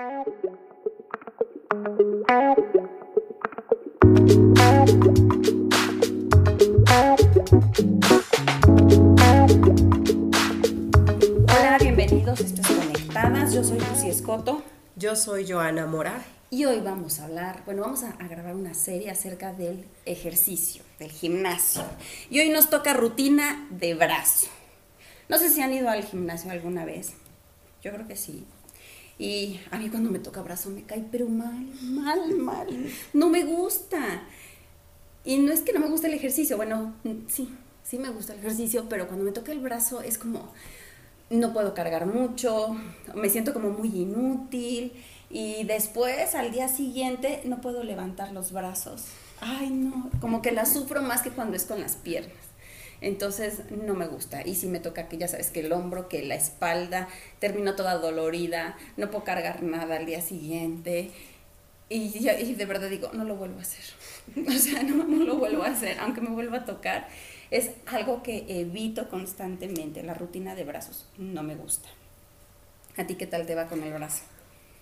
Hola, bienvenidos. Esto es Conectadas. Yo soy Lucy Escoto. Yo soy Joana Mora. Y hoy vamos a hablar, bueno, vamos a, a, grabar una serie acerca del ejercicio, del gimnasio. Y hoy nos toca rutina de brazo. No sé si han ido al gimnasio alguna vez. Yo creo que sí. Y a mí cuando me toca brazo me cae, pero mal, mal, mal. No me gusta. Y no es que no me guste el ejercicio, bueno, sí, sí me gusta el ejercicio, pero cuando me toca el brazo es como, no puedo cargar mucho, me siento como muy inútil y después al día siguiente no puedo levantar los brazos. Ay, no, como que la sufro más que cuando es con las piernas. Entonces no me gusta. Y si me toca que ya sabes que el hombro, que la espalda, termino toda dolorida, no puedo cargar nada al día siguiente. Y, y de verdad digo, no lo vuelvo a hacer. O sea, no, no lo vuelvo a hacer, aunque me vuelva a tocar. Es algo que evito constantemente. La rutina de brazos no me gusta. ¿A ti qué tal te va con el brazo?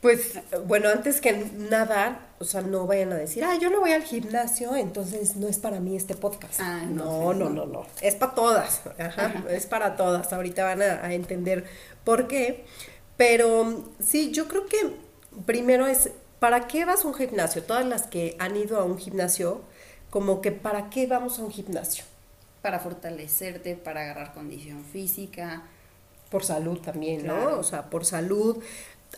Pues bueno, antes que nada, o sea, no vayan a decir, ah, yo no voy al gimnasio, entonces no es para mí este podcast. Ah, no, no, no, no, no, Es para todas, Ajá, Ajá. es para todas. Ahorita van a, a, entender por qué. Pero sí, yo creo que primero es, ¿para qué vas a un gimnasio? Todas las que han ido a un gimnasio, como que ¿para qué vamos a un gimnasio? Para fortalecerte, para agarrar condición física. Por salud también, claro. ¿no? O sea, por salud,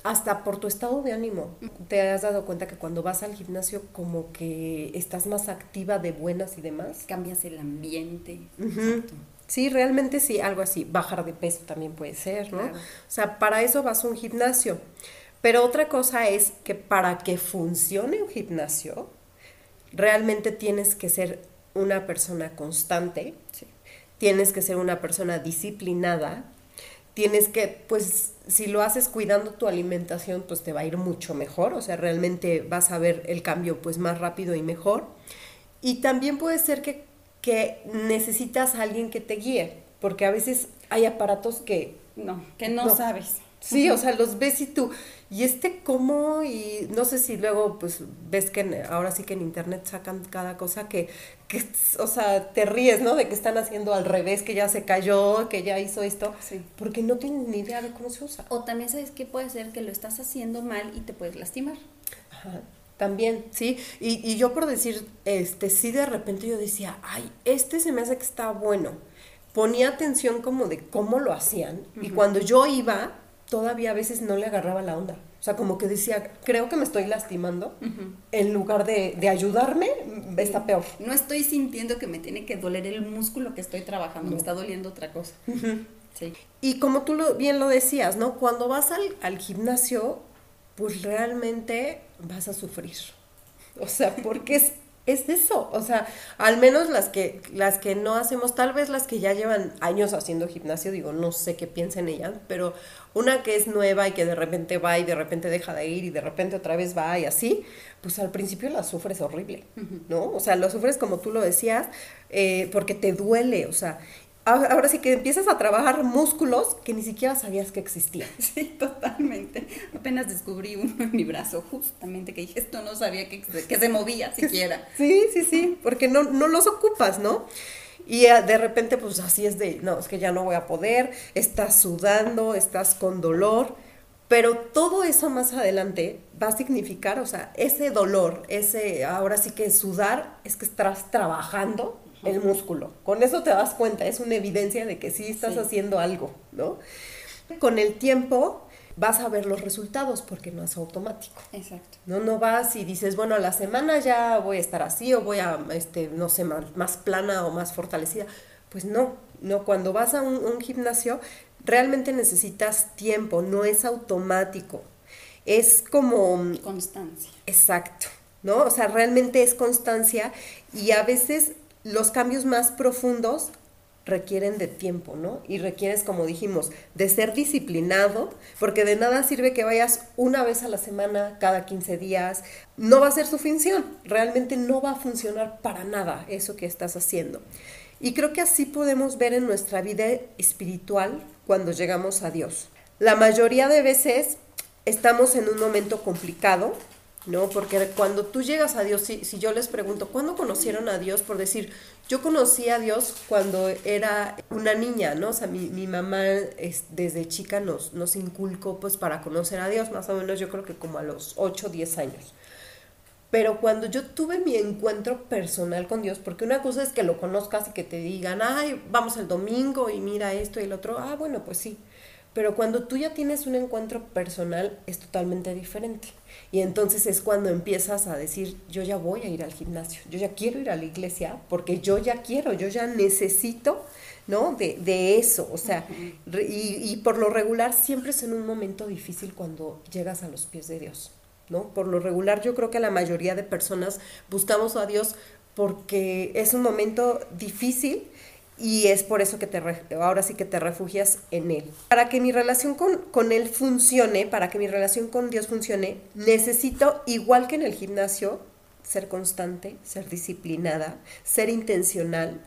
hasta por tu estado de ánimo. ¿Te has dado cuenta que cuando vas al gimnasio como que estás más activa de buenas y demás? Cambias el ambiente. Uh -huh. Sí, realmente sí, algo así. Bajar de peso también puede ser, ¿no? Claro. O sea, para eso vas a un gimnasio. Pero otra cosa es que para que funcione un gimnasio, realmente tienes que ser una persona constante, sí. tienes que ser una persona disciplinada, tienes que, pues, si lo haces cuidando tu alimentación, pues te va a ir mucho mejor, o sea, realmente vas a ver el cambio, pues, más rápido y mejor. Y también puede ser que, que necesitas a alguien que te guíe, porque a veces hay aparatos que... No, que no, no sabes. Sí, o sea, los ves y tú, ¿y este cómo? Y no sé si luego, pues, ves que en, ahora sí que en internet sacan cada cosa que, que, o sea, te ríes, ¿no? De que están haciendo al revés, que ya se cayó, que ya hizo esto, sí. porque no tienes ni idea de cómo se usa. O también sabes que puede ser que lo estás haciendo mal y te puedes lastimar. Ajá. También, sí, y, y yo por decir, este, sí de repente yo decía, ay, este se me hace que está bueno. Ponía atención como de cómo lo hacían, uh -huh. y cuando yo iba, todavía a veces no le agarraba la onda. O sea, como que decía, creo que me estoy lastimando. Uh -huh. En lugar de, de, ayudarme, está peor. No estoy sintiendo que me tiene que doler el músculo que estoy trabajando, no. me está doliendo otra cosa. Uh -huh. sí. Y como tú lo, bien lo decías, ¿no? Cuando vas al, al gimnasio, pues realmente vas a sufrir. O sea, porque es, es eso. O sea, al menos las que, las que no hacemos, tal vez las que ya llevan años haciendo gimnasio, digo, no sé qué piensen ellas, pero una que es nueva y que de repente va y de repente deja de ir y de repente otra vez va y así, pues al principio la sufres horrible, ¿no? O sea, lo sufres como tú lo decías, eh, porque te duele, o sea, ahora sí que empiezas a trabajar músculos que ni siquiera sabías que existían. Sí, totalmente. Apenas descubrí uno en mi brazo, justamente, que dije, esto no sabía que, que se movía siquiera. Sí, sí, sí, porque no, no los ocupas, ¿no? Y de repente, pues así es de, no, es que ya no voy a poder, estás sudando, estás con dolor, pero todo eso más adelante va a significar, o sea, ese dolor, ese, ahora sí que sudar, es que estás trabajando el músculo. Con eso te das cuenta, es una evidencia de que sí estás sí. haciendo algo, ¿no? Con el tiempo vas a ver los resultados porque no es automático. Exacto. No, no vas y dices, bueno, a la semana ya voy a estar así o voy a, este, no sé, más, más plana o más fortalecida. Pues no, no, cuando vas a un, un gimnasio realmente necesitas tiempo, no es automático. Es como... Constancia. Exacto, ¿no? O sea, realmente es constancia y a veces los cambios más profundos requieren de tiempo, ¿no? Y requieres, como dijimos, de ser disciplinado, porque de nada sirve que vayas una vez a la semana, cada 15 días, no va a ser su función, realmente no va a funcionar para nada eso que estás haciendo. Y creo que así podemos ver en nuestra vida espiritual cuando llegamos a Dios. La mayoría de veces estamos en un momento complicado, ¿no? Porque cuando tú llegas a Dios, si, si, yo les pregunto, ¿cuándo conocieron a Dios? Por decir, yo conocí a Dios cuando era una niña, ¿no? O sea, mi, mi mamá es, desde chica nos, nos inculcó pues para conocer a Dios, más o menos yo creo que como a los 8 o 10 años. Pero cuando yo tuve mi encuentro personal con Dios, porque una cosa es que lo conozcas y que te digan, ay, vamos el domingo y mira esto y el otro, ah, bueno, pues sí. Pero cuando tú ya tienes un encuentro personal es totalmente diferente. Y entonces es cuando empiezas a decir, yo ya voy a ir al gimnasio, yo ya quiero ir a la iglesia, porque yo ya quiero, yo ya necesito, ¿no? De, de eso. O sea, y, y por lo regular siempre es en un momento difícil cuando llegas a los pies de Dios. ¿No? Por lo regular yo creo que la mayoría de personas buscamos a Dios porque es un momento difícil y es por eso que te ahora sí que te refugias en Él. Para que mi relación con, con, Él funcione, para que mi relación con Dios funcione, necesito, igual que en el gimnasio, ser constante, ser disciplinada, ser intencional.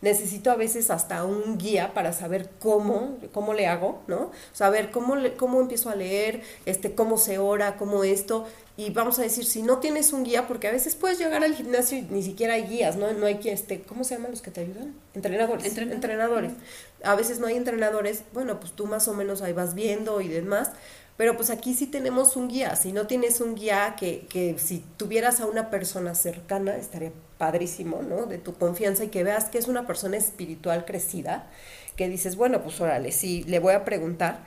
Necesito a veces hasta un guía para saber cómo, cómo le hago, ¿no? Saber cómo, cómo empiezo a leer, este, cómo se ora, cómo esto y vamos a decir, si no tienes un guía, porque a veces puedes llegar al gimnasio y ni siquiera hay guías, ¿no? No hay que, este, ¿cómo se llaman los que te ayudan? Entrenadores. Entrenadores. A veces no hay entrenadores, bueno, pues tú más o menos ahí vas viendo y demás, pero pues aquí sí tenemos un guía. Si no tienes un guía que, que si tuvieras a una persona cercana, estaría padrísimo, ¿no? De tu confianza y que veas que es una persona espiritual crecida, que dices, bueno, pues órale, sí, le voy a preguntar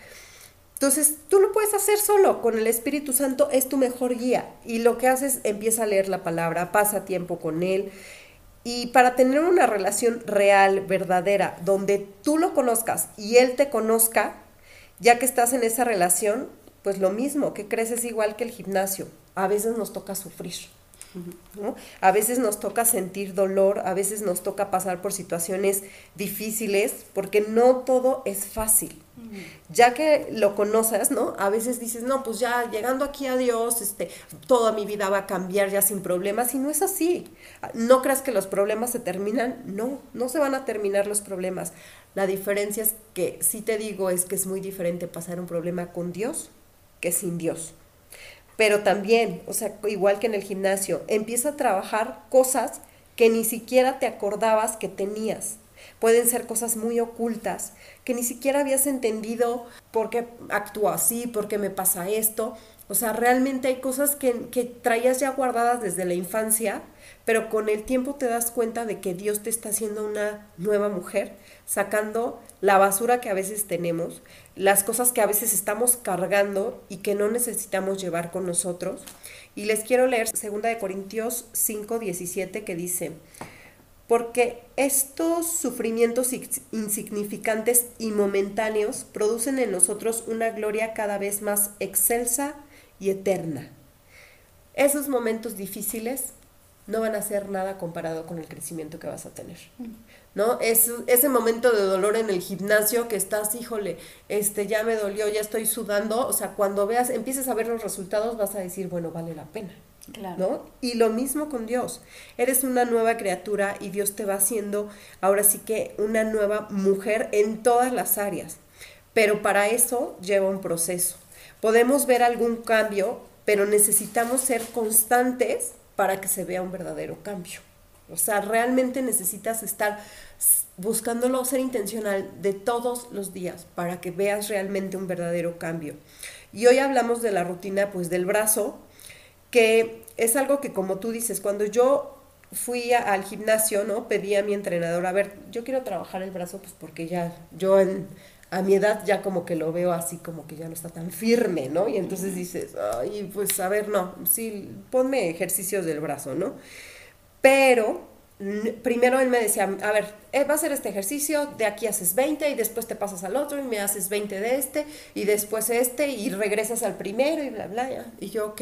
entonces, tú lo puedes hacer solo, con el Espíritu Santo es tu mejor guía. Y lo que haces, empieza a leer la palabra, pasa tiempo con Él. Y para tener una relación real, verdadera, donde tú lo conozcas y Él te conozca, ya que estás en esa relación, pues lo mismo, que creces igual que el gimnasio. A veces nos toca sufrir. A veces nos toca sentir dolor, a veces nos toca pasar por situaciones difíciles, porque no todo es fácil. Ya que lo conoces, ¿no? A veces dices, no, pues ya llegando aquí a Dios, este, toda mi vida va a cambiar ya sin problemas, y no es así. No creas que los problemas se terminan, no, no se van a terminar los problemas. La diferencia es que, si te digo, es que es muy diferente pasar un problema con Dios que sin Dios pero también, o sea, igual que en el gimnasio, empieza a trabajar cosas que ni siquiera te acordabas que tenías. Pueden ser cosas muy ocultas, que ni siquiera habías entendido por qué actúo así, por qué me pasa esto. O sea, realmente hay cosas que, que traías ya guardadas desde la infancia, pero con el tiempo te das cuenta de que Dios te está haciendo una nueva mujer, sacando la basura que a veces tenemos, las cosas que a veces estamos cargando y que no necesitamos llevar con nosotros. Y les quiero leer 2 de Corintios 5, 17 que dice, porque estos sufrimientos insignificantes y momentáneos producen en nosotros una gloria cada vez más excelsa y eterna. Esos momentos difíciles no van a ser nada comparado con el crecimiento que vas a tener. ¿No? Es, ese momento de dolor en el gimnasio que estás, híjole, este ya me dolió, ya estoy sudando, o sea, cuando veas, empieces a ver los resultados, vas a decir, bueno, vale la pena. Claro. ¿No? Y lo mismo con Dios. Eres una nueva criatura y Dios te va haciendo ahora sí que una nueva mujer en todas las áreas. Pero para eso lleva un proceso. Podemos ver algún cambio, pero necesitamos ser constantes para que se vea un verdadero cambio. O sea, realmente necesitas estar buscándolo, ser intencional de todos los días para que veas realmente un verdadero cambio. Y hoy hablamos de la rutina, pues del brazo, que es algo que como tú dices, cuando yo fui al gimnasio, ¿no? Pedí a mi entrenador, a ver, yo quiero trabajar el brazo, pues porque ya yo en, a mi edad ya como que lo veo así como que ya no está tan firme, ¿no? Y entonces dices, ay, pues a ver, no, sí, ponme ejercicios del brazo, ¿no? Pero primero él me decía, a ver, eh, va a hacer este ejercicio, de aquí haces 20 y después te pasas al otro y me haces 20 de este y después este y regresas al primero y bla, bla, ya. Y yo, ok.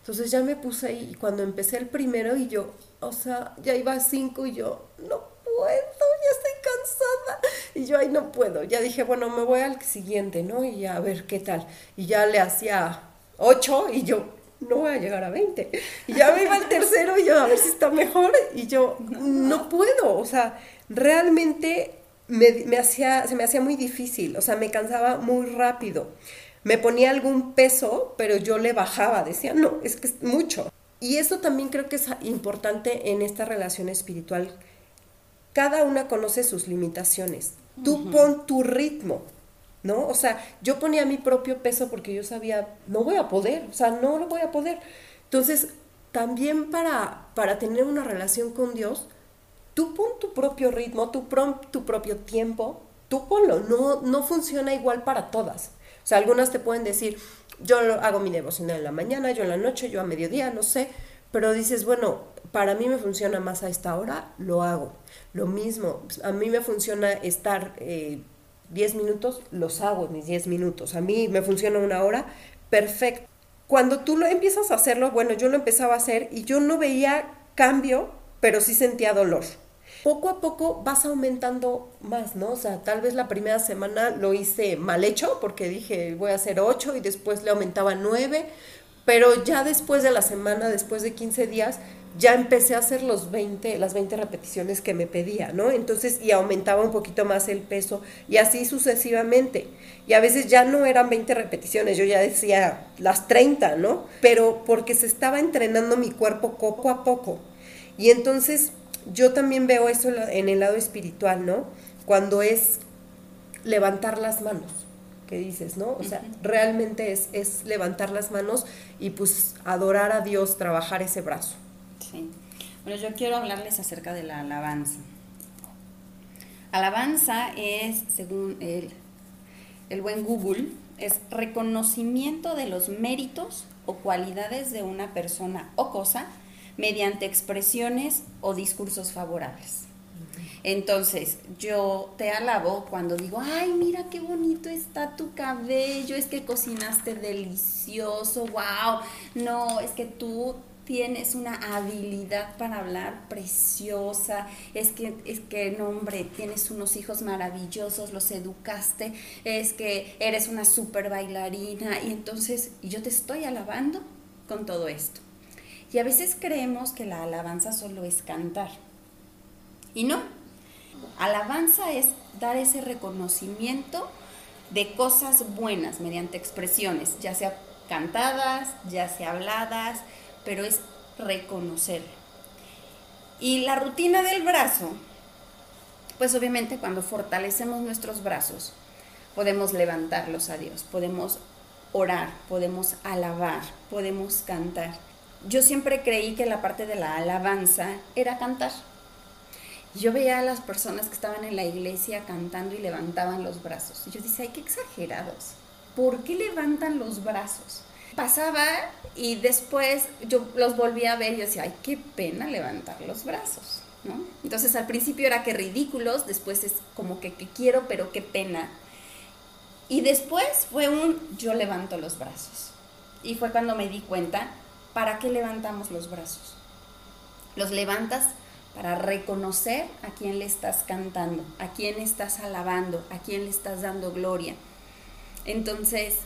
Entonces ya me puse ahí y cuando empecé el primero y yo, o sea, ya iba a 5 y yo, no puedo, ya estoy cansada. Y yo, ay, no puedo. Ya dije, bueno, me voy al siguiente, ¿no? Y a ver qué tal. Y ya le hacía ocho y yo, no voy a llegar a 20. Y ya me iba al tercero y yo, a ver si está mejor. Y yo, no puedo. O sea, realmente me, hacía, se me hacía muy difícil. O sea, me cansaba muy rápido. me ponía algún peso, pero yo le bajaba, decía, no, es que es mucho. Y eso también creo que es importante en esta relación espiritual. Cada una conoce sus limitaciones. Tú pon tu ritmo, ¿no? O sea, yo ponía mi propio peso porque yo sabía, no voy a poder, o sea, no lo voy a poder. Entonces, también para, para tener una relación con Dios, tú pon tu propio ritmo, tu, tu propio tiempo, tú ponlo, no, no funciona igual para todas. O sea, algunas te pueden decir, yo hago mi devocional en la mañana, yo en la noche, yo a mediodía, no sé, pero dices, bueno, para mí me funciona más a esta hora, lo hago. Lo mismo, a mí me funciona estar 10 eh, minutos, los hago mis 10 minutos. A mí me funciona una hora, perfecto. Cuando tú lo empiezas a hacerlo, bueno, yo lo empezaba a hacer y yo no veía cambio, pero sí sentía dolor poco a poco vas aumentando más, ¿no? O sea, tal vez la primera semana lo hice mal hecho porque dije voy a hacer 8 y después le aumentaba 9, pero ya después de la semana, después de 15 días, ya empecé a hacer los 20, las 20 repeticiones que me pedía, ¿no? Entonces, y aumentaba un poquito más el peso y así sucesivamente. Y a veces ya no eran 20 repeticiones, yo ya decía las 30, ¿no? Pero porque se estaba entrenando mi cuerpo poco a poco. Y entonces yo también veo eso en el lado espiritual, ¿no? Cuando es levantar las manos, que dices, ¿no? O sea, realmente es, es levantar las manos y pues adorar a Dios, trabajar ese brazo. Sí. Bueno, yo quiero hablarles acerca de la alabanza. Alabanza es, según el, el buen Google, es reconocimiento de los méritos o cualidades de una persona o cosa mediante expresiones o discursos favorables. Entonces, yo te alabo cuando digo, ay, mira qué bonito está tu cabello, es que cocinaste delicioso, wow, no, es que tú tienes una habilidad para hablar preciosa, es que, es que, no, hombre, tienes unos hijos maravillosos, los educaste, es que eres una super bailarina, y entonces yo te estoy alabando con todo esto. Y a veces creemos que la alabanza solo es cantar. Y no. Alabanza es dar ese reconocimiento de cosas buenas mediante expresiones, ya sea cantadas, ya sea habladas, pero es reconocer. Y la rutina del brazo, pues obviamente cuando fortalecemos nuestros brazos, podemos levantarlos a Dios, podemos orar, podemos alabar, podemos cantar yo siempre creí que la parte de la alabanza era cantar. Yo veía a las personas que estaban en la iglesia cantando y levantaban los brazos. Y yo decía, ay, qué exagerados. ¿Por qué levantan los brazos? Pasaba y después yo los volví a ver y yo decía, ay, qué pena levantar los brazos. ¿no? Entonces al principio era que ridículos, después es como que, que quiero, pero qué pena. Y después fue un yo levanto los brazos. Y fue cuando me di cuenta ¿para qué levantamos los brazos? Los levantas para reconocer a quién le estás cantando, a quién estás alabando, a quién le estás dando gloria. Entonces,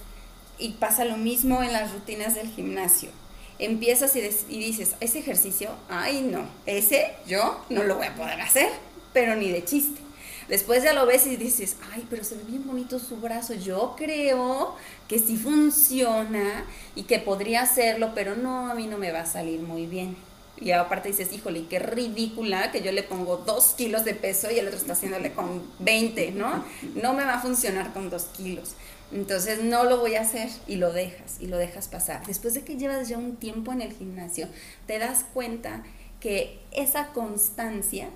y pasa lo mismo en las rutinas del gimnasio. Empiezas y, dices, ese ejercicio, ay no, ese yo no lo voy a poder hacer, pero ni de chiste. Después ya lo ves y dices, ay, pero se ve bien bonito su brazo. Yo creo que sí funciona y que podría hacerlo, pero no, a mí no me va a salir muy bien. Y aparte dices, híjole, qué ridícula que yo le pongo dos kilos de peso y el otro está haciéndole con 20, ¿no? No me va a funcionar con dos kilos. Entonces no lo voy a hacer y lo dejas y lo dejas pasar. Después de que llevas ya un tiempo en el gimnasio, te das cuenta que esa constancia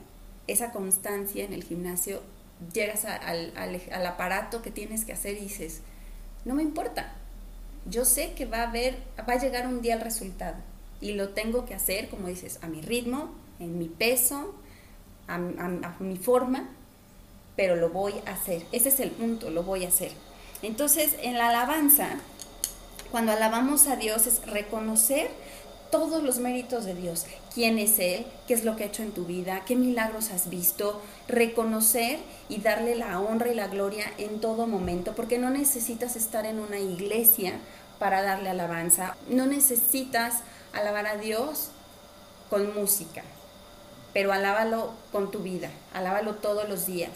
esa constancia en el gimnasio, llegas al, aparato que tienes que hacer y dices, no me importa, yo sé que va a haber, va a llegar un día el resultado y lo tengo que hacer, como dices, a mi ritmo, en mi peso, a, mi forma, pero lo voy a hacer. Ese es el punto, lo voy a hacer. Entonces, en la alabanza, cuando alabamos a Dios es reconocer todos los méritos de Dios. ¿Quién es Él? ¿Qué es lo que ha hecho en tu vida? ¿Qué milagros has visto? Reconocer y darle la honra y la gloria en todo momento, porque no necesitas estar en una iglesia para darle alabanza. No necesitas alabar a Dios con música. Pero alábalo con tu vida, alábalo todos los días.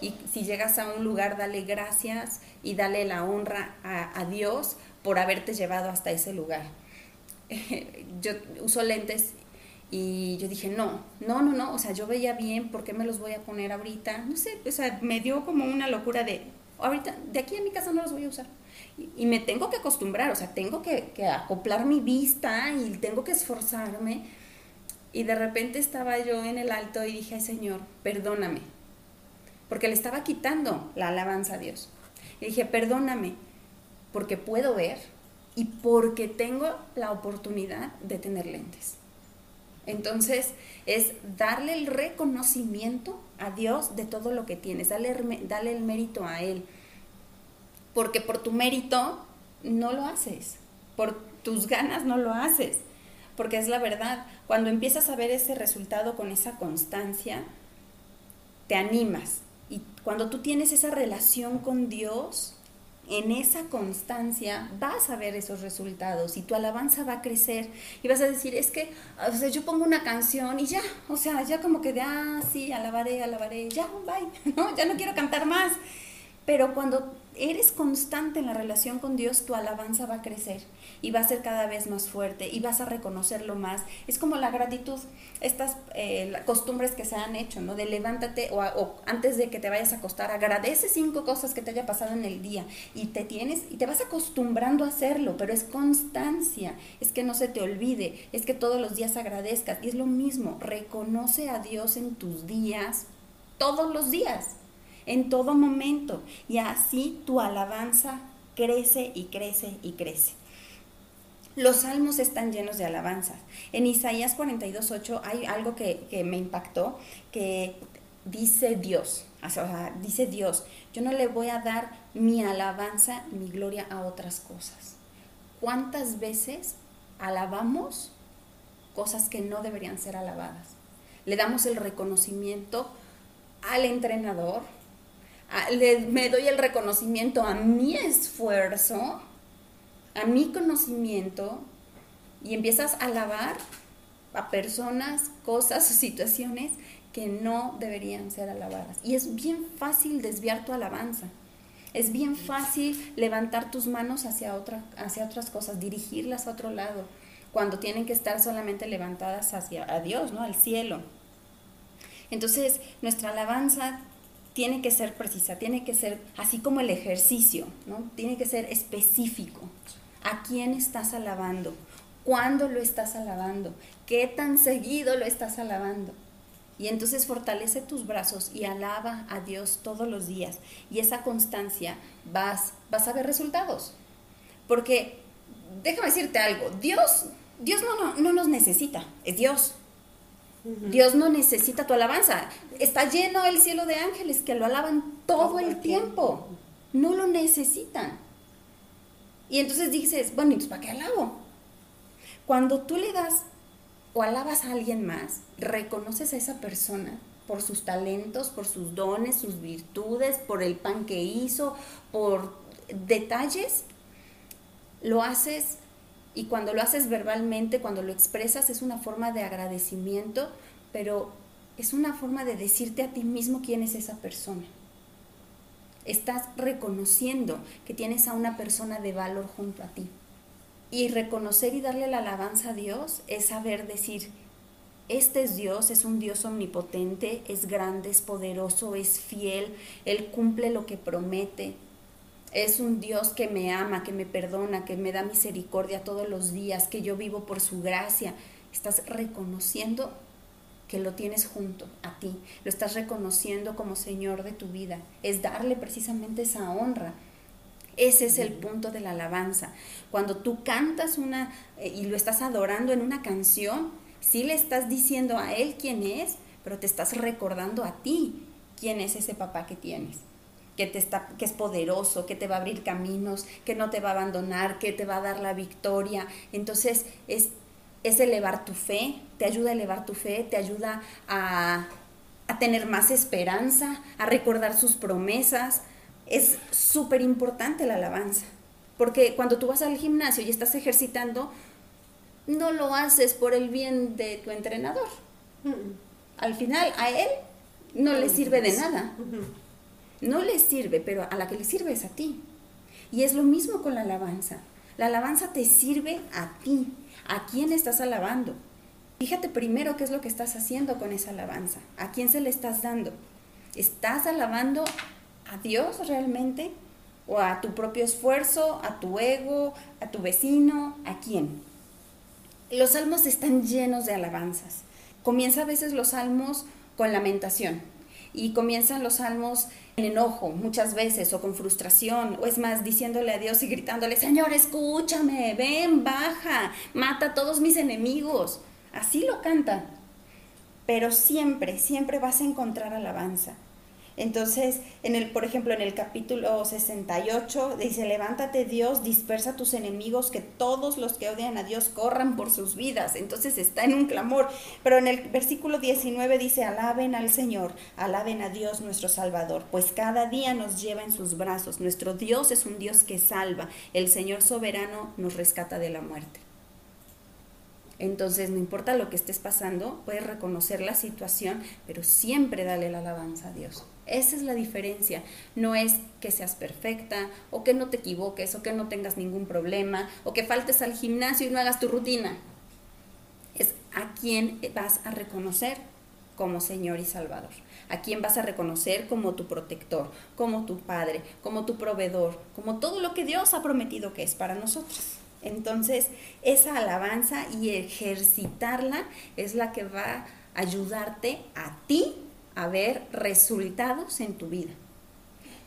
Y si llegas a un lugar, dale gracias y dale la honra a, a Dios por haberte llevado hasta ese lugar. yo uso lentes y yo dije, no, no, no, no, o sea, yo veía bien, ¿por qué me los voy a poner ahorita? No sé, o sea, me dio como una locura de, ahorita, de aquí en mi casa no los voy a usar. Y, me tengo que acostumbrar, o sea, tengo que, acoplar mi vista y tengo que esforzarme. Y de repente estaba yo en el alto y dije, Señor, perdóname, porque le estaba quitando la alabanza a Dios. Y dije, perdóname, porque puedo ver y porque tengo la oportunidad de tener lentes. Entonces es darle el reconocimiento a Dios de todo lo que tienes, darle, el mérito a Él. Porque por tu mérito no lo haces, por tus ganas no lo haces, porque es la verdad. Cuando empiezas a ver ese resultado con esa constancia, te animas. Y cuando tú tienes esa relación con Dios, en esa constancia vas a ver esos resultados y tu alabanza va a crecer y vas a decir, es que, o sea, yo pongo una canción y ya, o sea, ya como que de, ah, sí, alabaré, alabaré, ya, bye, ¿no? Ya no quiero cantar más. Pero cuando eres constante en la relación con Dios, tu alabanza va a crecer y va a ser cada vez más fuerte y vas a reconocerlo más. Es como la gratitud, estas eh, costumbres que se han hecho, ¿no? De levántate o, antes de que te vayas a acostar, agradece cinco cosas que te haya pasado en el día y te tienes y te vas acostumbrando a hacerlo, pero es constancia, es que no se te olvide, es que todos los días agradezcas y es lo mismo, reconoce a Dios en tus días, todos los días en todo momento. Y así tu alabanza crece y crece y crece. Los salmos están llenos de alabanzas. En Isaías 42.8 hay algo que, me impactó, que dice Dios, dice Dios, yo no le voy a dar mi alabanza, mi gloria a otras cosas. ¿Cuántas veces alabamos cosas que no deberían ser alabadas? Le damos el reconocimiento al entrenador, me doy el reconocimiento a mi esfuerzo, a mi conocimiento, y empiezas a alabar a personas, cosas o situaciones que no deberían ser alabadas. Y es bien fácil desviar tu alabanza. Es bien fácil levantar tus manos hacia, otra, hacia otras cosas, dirigirlas a otro lado, cuando tienen que estar solamente levantadas hacia a Dios, ¿no? Al cielo. Entonces, nuestra alabanza tiene que ser precisa, tiene que ser así como el ejercicio, ¿no? Tiene que ser específico. ¿A quién estás alabando? ¿Cuándo lo estás alabando? ¿Qué tan seguido lo estás alabando? Y entonces fortalece tus brazos y alaba a Dios todos los días. Y esa constancia vas, vas a ver resultados. Porque, déjame decirte algo, Dios, Dios no, no, no nos necesita, es Dios. Dios no necesita tu alabanza. Está lleno el cielo de ángeles que lo alaban todo, el tiempo. No lo necesitan. Y entonces dices, bueno, ¿y para qué alabo? Cuando tú le das o alabas a alguien más, reconoces a esa persona por sus talentos, por sus dones, sus virtudes, por el pan que hizo, por detalles, lo haces y cuando lo haces verbalmente, cuando lo expresas, es una forma de agradecimiento, pero es una forma de decirte a ti mismo quién es esa persona. Estás reconociendo que tienes a una persona de valor junto a ti. Y reconocer y darle la alabanza a Dios es saber decir, este es Dios, es un Dios omnipotente, es grande, es poderoso, es fiel, Él cumple lo que promete, es un Dios que me ama, que me perdona, que me da misericordia todos los días, que yo vivo por su gracia. Estás reconociendo que lo tienes junto a ti, lo estás reconociendo como Señor de tu vida. Es darle precisamente esa honra. Ese es el punto de la alabanza. Cuando tú cantas una eh, y lo estás adorando en una canción, sí le estás diciendo a Él quién es, pero te estás recordando a ti quién es ese papá que tienes que, te está, que es poderoso, que te va a abrir caminos, que no te va a abandonar, que te va a dar la victoria. Entonces es, es elevar tu fe, te ayuda a elevar tu fe, te ayuda a, a tener más esperanza, a recordar sus promesas. Es súper importante la alabanza, porque cuando tú vas al gimnasio y estás ejercitando, no lo haces por el bien de tu entrenador. Al final a él no le sirve de nada. No le sirve, pero a la que le sirve es a ti. Y es lo mismo con la alabanza. La alabanza te sirve a ti. ¿A quién estás alabando? Fíjate primero qué es lo que estás haciendo con esa alabanza. ¿A quién se le estás dando? ¿Estás alabando a Dios realmente? ¿O a tu propio esfuerzo, a tu ego, a tu vecino? ¿A quién? Los salmos están llenos de alabanzas. Comienza a veces los salmos con lamentación y comienzan los salmos en enojo muchas veces o con frustración o es más diciéndole a Dios y gritándole, Señor, escúchame, ven, baja, mata a todos mis enemigos. Así lo cantan. Pero siempre, siempre vas a encontrar alabanza. Entonces, en el, por ejemplo, en el capítulo 68 dice, levántate Dios, dispersa a tus enemigos, que todos los que odian a Dios corran por sus vidas. Entonces está en un clamor. Pero en el versículo 19 dice, alaben al Señor, alaben a Dios nuestro Salvador, pues cada día nos lleva en sus brazos. Nuestro Dios es un Dios que salva. El Señor soberano nos rescata de la muerte. Entonces, no importa lo que estés pasando, puedes reconocer la situación, pero siempre dale la alabanza a Dios. Esa es la diferencia. No es que seas perfecta o que no te equivoques o que no tengas ningún problema o que faltes al gimnasio y no hagas tu rutina. Es a quién vas a reconocer como Señor y Salvador. A quién vas a reconocer como tu protector, como tu Padre, como tu proveedor, como todo lo que Dios ha prometido que es para nosotros. Entonces, esa alabanza y ejercitarla es la que va a ayudarte a ti a ver resultados en tu vida.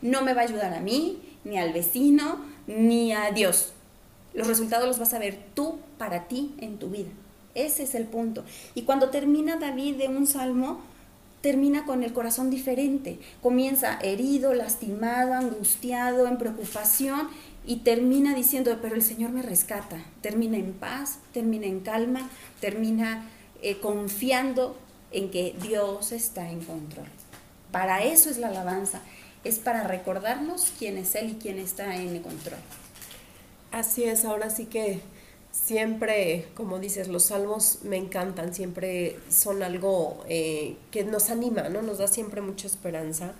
No me va a ayudar a mí, ni al vecino, ni a Dios. Los resultados los vas a ver tú para ti en tu vida. Ese es el punto. Y cuando termina David de un salmo, termina con el corazón diferente. Comienza herido, lastimado, angustiado, en preocupación y termina diciendo, pero el Señor me rescata. Termina en paz, termina en calma, termina eh, confiando en que Dios está en control. Para eso es la alabanza, es para recordarnos quién es Él y quién está en el control. Así es, ahora sí que siempre, como dices, los salmos me encantan, siempre son algo eh, que nos anima, ¿no? Nos da siempre mucha esperanza.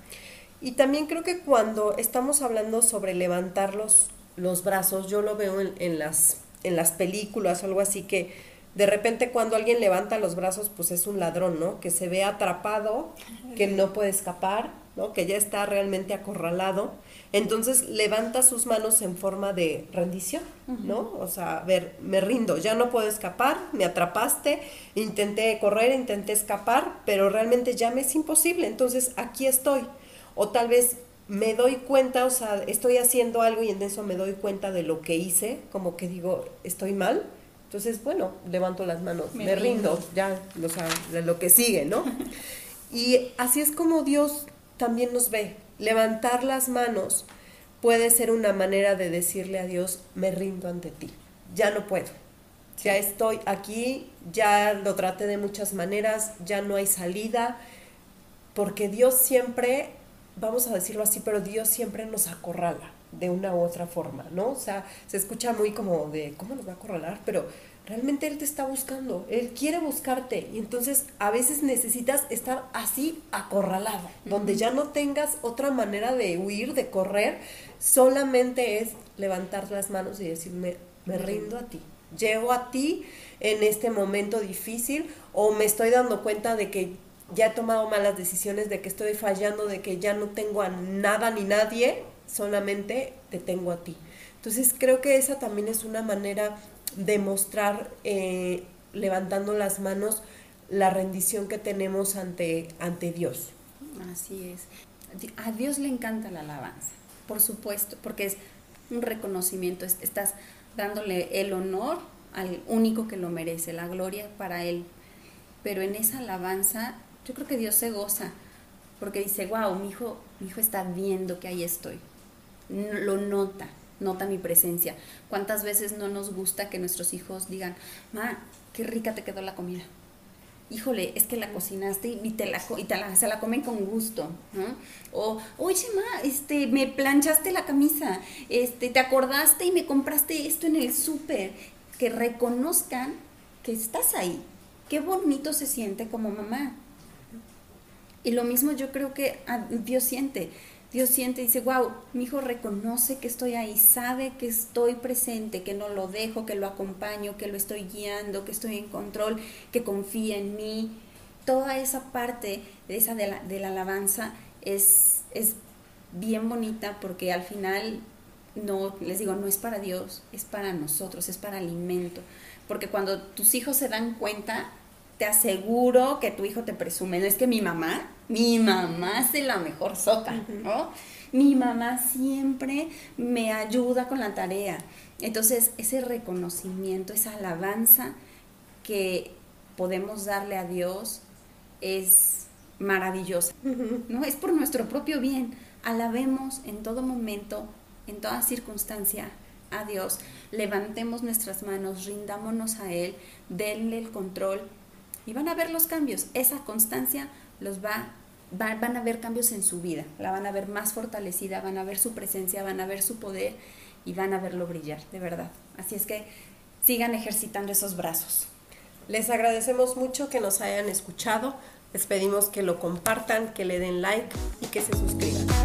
Y también creo que cuando estamos hablando sobre levantar los, los brazos, yo lo veo en, las, en las películas algo así que de repente cuando alguien levanta los brazos, pues es un ladrón, ¿no? Que se ve atrapado, que no puede escapar, ¿no? Que ya está realmente acorralado. Entonces levanta sus manos en forma de rendición, ¿no? O sea, a ver, me rindo, ya no puedo escapar, me atrapaste, intenté correr, intenté escapar, pero realmente ya me es imposible, entonces aquí estoy. O tal vez me doy cuenta, o sea, estoy haciendo algo y en eso me doy cuenta de lo que hice, como que digo, estoy mal. Entonces, bueno, levanto las manos, me, rindo. ya, o sea, de lo que sigue, ¿no? y así es como Dios también nos ve. Levantar las manos puede ser una manera de decirle a Dios, me rindo ante ti, ya no puedo. Ya estoy aquí, ya lo traté de muchas maneras, ya no hay salida, porque Dios siempre vamos a decirlo así, pero Dios siempre nos acorrala de una u otra forma, ¿no? O sea, se escucha muy como de, ¿cómo nos va a acorralar? Pero realmente Él te está buscando, Él quiere buscarte y entonces a veces necesitas estar así acorralado, donde ya no tengas otra manera de huir, de correr, solamente es levantar las manos y decirme, me rindo a ti, llego a ti en este momento difícil o me estoy dando cuenta de que ya he tomado malas decisiones, de que estoy fallando, de que ya no tengo a nada ni nadie, solamente te tengo a ti. Entonces creo que esa también es una manera de mostrar, eh, levantando las manos, la rendición que tenemos ante, ante Dios. Así es. A Dios le encanta la alabanza, por supuesto, porque es un reconocimiento, estás dándole el honor al único que lo merece, la gloria para Él. Pero en esa alabanza yo creo que Dios se goza porque dice, wow, mi hijo, mi hijo está viendo que ahí estoy. Lo nota, nota mi presencia. ¿Cuántas veces no nos gusta que nuestros hijos digan, ma, qué rica te quedó la comida? Híjole, es que la cocinaste y, te la, y te la, se la comen con gusto. O, oye, ma, este, me planchaste la camisa, este, te acordaste y me compraste esto en el súper. Que reconozcan que estás ahí. Qué bonito se siente como mamá Y lo mismo yo creo que ah, Dios siente. Dios siente y dice, wow, mi hijo reconoce que estoy ahí, sabe que estoy presente, que no lo dejo, que lo acompaño, que lo estoy guiando, que estoy en control, que confía en mí. Toda esa parte de, esa de, la, de la alabanza es, es bien bonita porque al final no, les digo, no es para Dios, es para nosotros, es para alimento. Porque cuando tus hijos se dan cuenta, te aseguro que tu hijo te presume. No es que mi mamá, mi mamá hace la mejor sopa, ¿no? Mi mamá siempre me ayuda con la tarea. Entonces, ese reconocimiento, esa alabanza que podemos darle a Dios es maravillosa, ¿no? Es por nuestro propio bien. Alabemos en todo momento, en toda circunstancia a Dios. Levantemos nuestras manos, rindámonos a Él, denle el control y van a ver los cambios. Esa constancia los va, van a ver cambios en su vida, la van a ver más fortalecida, van a ver su presencia, van a ver su poder y van a verlo brillar, de verdad. Así es que sigan ejercitando esos brazos. Les agradecemos mucho que nos hayan escuchado. Les pedimos que lo compartan, que le den like y que se suscriban.